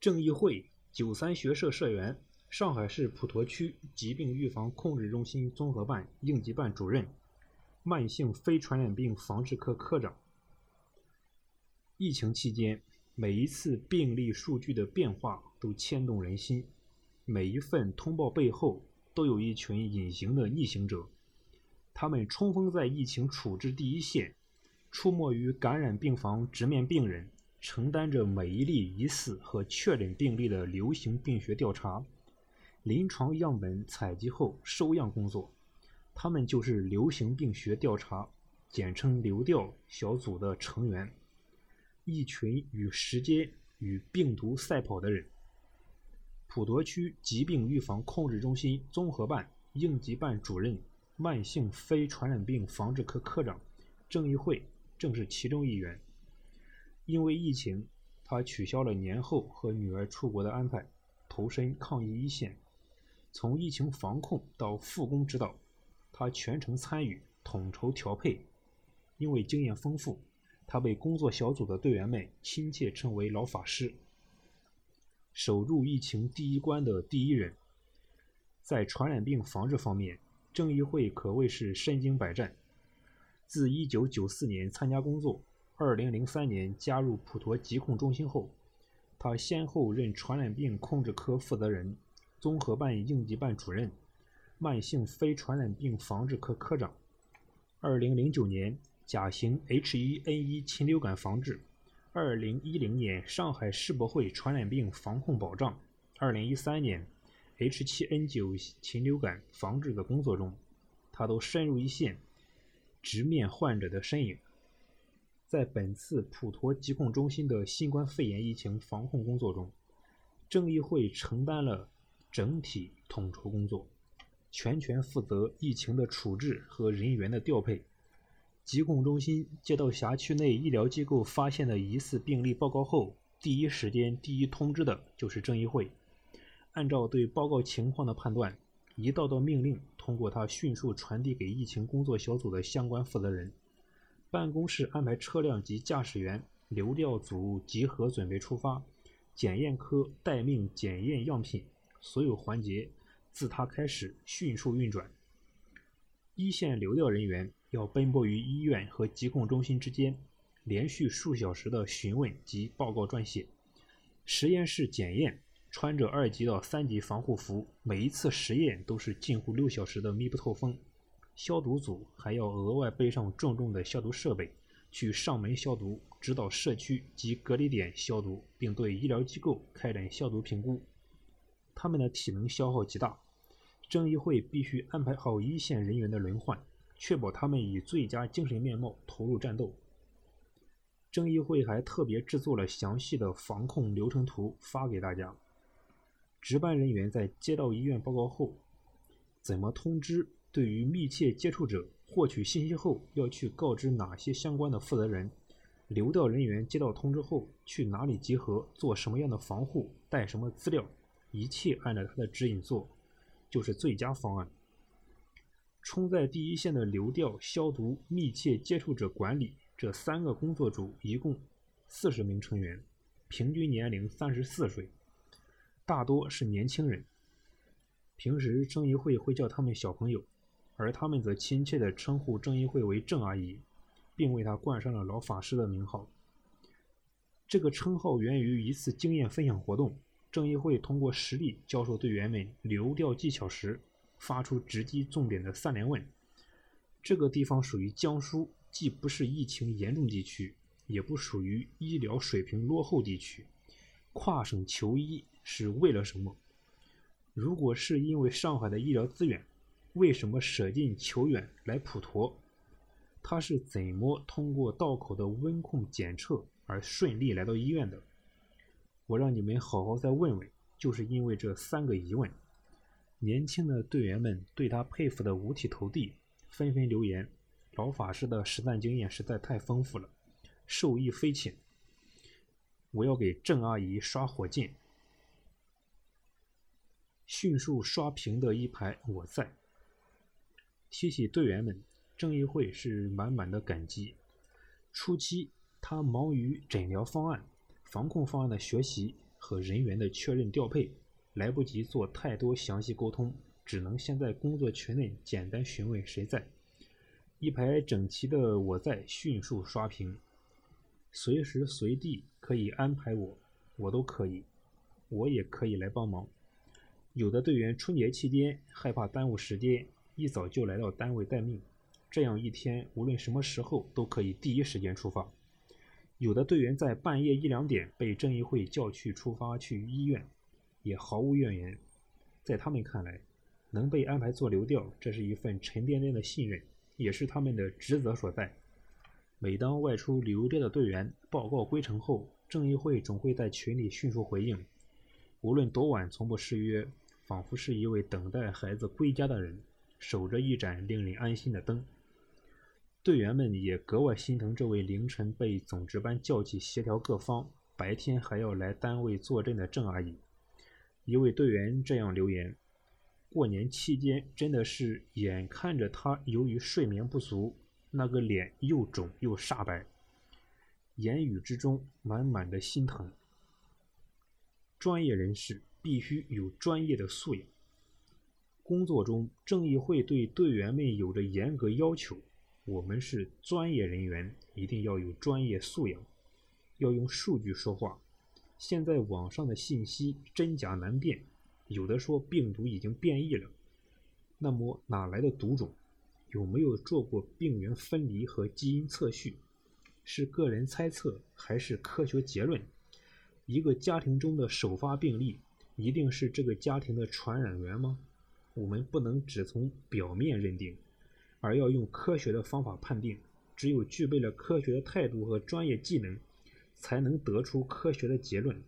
郑义会，九三学社社员，上海市普陀区疾病预防控制中心综合办应急办主任，慢性非传染病防治科科长。疫情期间，每一次病例数据的变化都牵动人心，每一份通报背后都有一群隐形的逆行者，他们冲锋在疫情处置第一线，出没于感染病房，直面病人。承担着每一例疑似和确诊病例的流行病学调查、临床样本采集后收样工作，他们就是流行病学调查（简称流调）小组的成员，一群与时间与病毒赛跑的人。普陀区疾病预防控制中心综合办应急办主任、慢性非传染病防治科科长郑义慧正是其中一员。因为疫情，他取消了年后和女儿出国的安排，投身抗疫一线。从疫情防控到复工指导，他全程参与，统筹调配。因为经验丰富，他被工作小组的队员们亲切称为“老法师”。守住疫情第一关的第一人，在传染病防治方面，郑义慧可谓是身经百战。自1994年参加工作。二零零三年加入普陀疾控中心后，他先后任传染病控制科负责人、综合办应急办主任、慢性非传染病防治科科长。二零零九年甲型 H1N1 禽流感防治，二零一零年上海世博会传染病防控保障，二零一三年 H7N9 禽流感防治的工作中，他都深入一线，直面患者的身影。在本次普陀疾控中心的新冠肺炎疫情防控工作中，郑义会承担了整体统筹工作，全权负责疫情的处置和人员的调配。疾控中心接到辖区内医疗机构发现的疑似病例报告后，第一时间第一通知的就是郑义会。按照对报告情况的判断，一道道命令通过他迅速传递给疫情工作小组的相关负责人。办公室安排车辆及驾驶员，流调组集合准备出发。检验科待命检验样品，所有环节自他开始迅速运转。一线流调人员要奔波于医院和疾控中心之间，连续数小时的询问及报告撰写。实验室检验，穿着二级到三级防护服，每一次实验都是近乎六小时的密不透风。消毒组还要额外背上重重的消毒设备，去上门消毒，指导社区及隔离点消毒，并对医疗机构开展消毒评估。他们的体能消耗极大，郑义会必须安排好一线人员的轮换，确保他们以最佳精神面貌投入战斗。郑义会还特别制作了详细的防控流程图发给大家。值班人员在接到医院报告后，怎么通知？对于密切接触者获取信息后，要去告知哪些相关的负责人？流调人员接到通知后去哪里集合？做什么样的防护？带什么资料？一切按照他的指引做，就是最佳方案。冲在第一线的流调、消毒、密切接触者管理这三个工作组一共四十名成员，平均年龄三十四岁，大多是年轻人。平时郑义会会叫他们小朋友。而他们则亲切地称呼郑义慧为郑阿姨，并为她冠上了“老法师”的名号。这个称号源于一次经验分享活动，郑义慧通过实例教授队员们流调技巧时，发出直击重点的三连问：这个地方属于江苏，既不是疫情严重地区，也不属于医疗水平落后地区，跨省求医是为了什么？如果是因为上海的医疗资源，为什么舍近求远来普陀？他是怎么通过道口的温控检测而顺利来到医院的？我让你们好好再问问，就是因为这三个疑问。年轻的队员们对他佩服的五体投地，纷纷留言：“老法师的实战经验实在太丰富了，受益匪浅。”我要给郑阿姨刷火箭，迅速刷屏的一排，我在。提起队员们，郑义会是满满的感激。初期，他忙于诊疗方案、防控方案的学习，和人员的确认调配，来不及做太多详细沟通，只能先在工作群内简单询问谁在。一排整齐的我在迅速刷屏，随时随地可以安排我，我都可以，我也可以来帮忙。有的队员春节期间害怕耽误时间，一早就来到单位待命，这样一天无论什么时候都可以第一时间出发。有的队员在半夜一两点被正义会叫去出发去医院，也毫无怨言。在他们看来，能被安排做流调，这是一份沉甸甸的信任。也是他们的职责所在。每当外出流调的队员报告归程后，正义会总会在群里迅速回应，无论多晚，从不失约，仿佛是一位等待孩子归家的人，守着一盏令人安心的灯。队员们也格外心疼这位凌晨被总值班叫去协调各方，白天还要来单位坐镇的郑阿姨。一位队员这样留言。过年期间，真的是眼看着他由于睡眠不足，那个脸又肿又煞白，言语之中满满的心疼。专业人士必须有专业的素养。工作中，正义会对队员们有着严格要求。我们是专业人员，一定要有专业素养，要用数据说话。现在网上的信息真假难辨。有的说病毒已经变异了，那么哪来的毒种？有没有做过病原分离和基因测序？是个人猜测还是科学结论？一个家庭中的首发病例一定是这个家庭的传染源吗？我们不能只从表面认定，而要用科学的方法判定。只有具备了科学的态度和专业技能，才能得出科学的结论。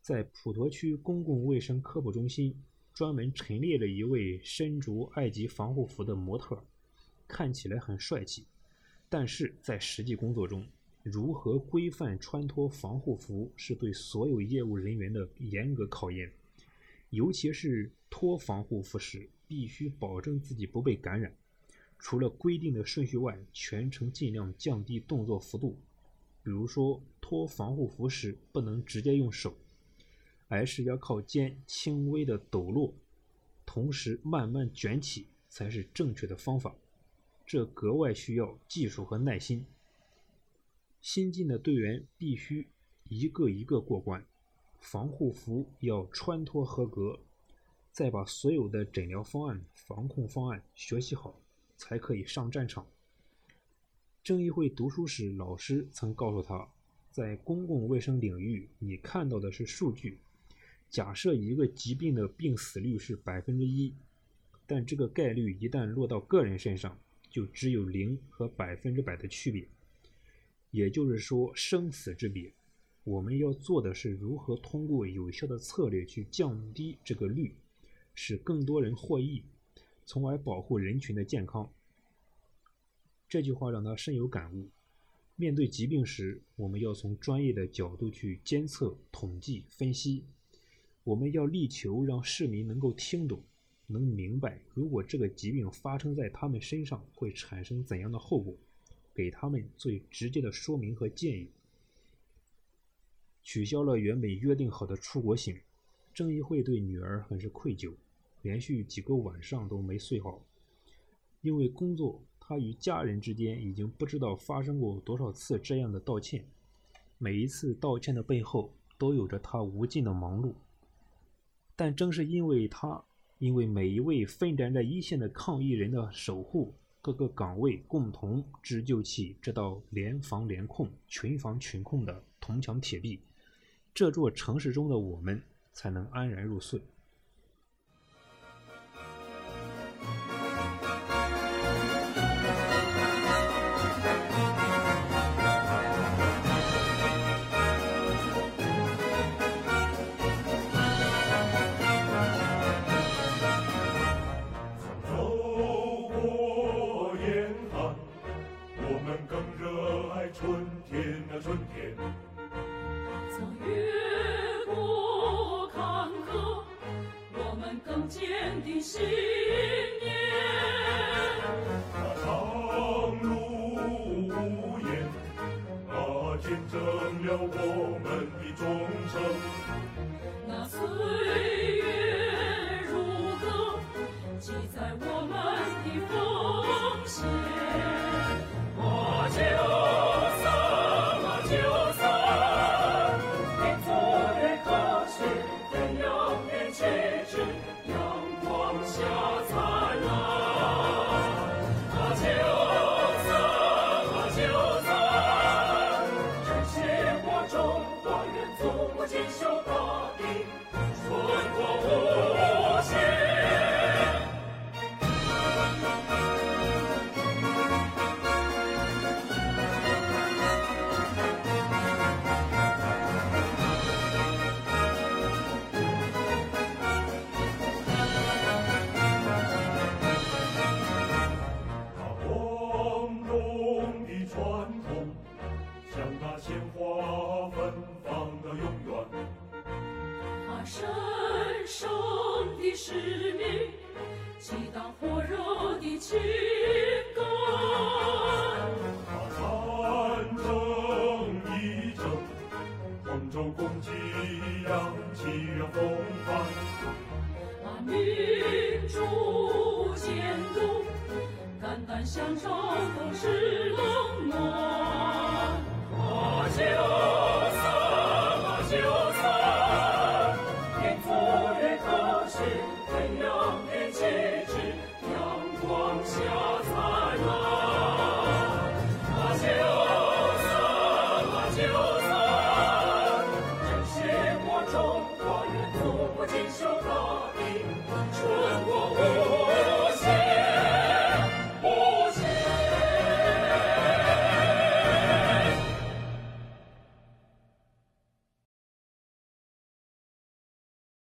在普陀区公共卫生科普中心，专门陈列了一位身着埃及防护服的模特，看起来很帅气。但是在实际工作中，如何规范穿脱防护服，是对所有业务人员的严格考验。尤其是脱防护服时，必须保证自己不被感染。除了规定的顺序外，全程尽量降低动作幅度。比如说，脱防护服时不能直接用手。而是要靠肩轻微的抖落，同时慢慢卷起，才是正确的方法。这格外需要技术和耐心。新进的队员必须一个一个过关，防护服要穿脱合格，再把所有的诊疗方案、防控方案学习好，才可以上战场。正义会读书时，老师曾告诉他，在公共卫生领域，你看到的是数据。假设一个疾病的病死率是百分之一，但这个概率一旦落到个人身上，就只有零和百分之百的区别，也就是说生死之别。我们要做的是如何通过有效的策略去降低这个率，使更多人获益，从而保护人群的健康。这句话让他深有感悟。面对疾病时，我们要从专业的角度去监测、统计、分析。我们要力求让市民能够听懂，能明白，如果这个疾病发生在他们身上会产生怎样的后果，给他们最直接的说明和建议。取消了原本约定好的出国行，郑义会对女儿很是愧疚，连续几个晚上都没睡好。因为工作，他与家人之间已经不知道发生过多少次这样的道歉，每一次道歉的背后都有着他无尽的忙碌。但正是因为他，因为每一位奋战在一线的抗疫人的守护，各个岗位共同织就起这道联防联控、群防群控的铜墙铁壁，这座城市中的我们才能安然入睡。坚定信念。啊长路无言啊见证了我们的忠诚把。民主监督，肝胆相照，都是冷暖。我就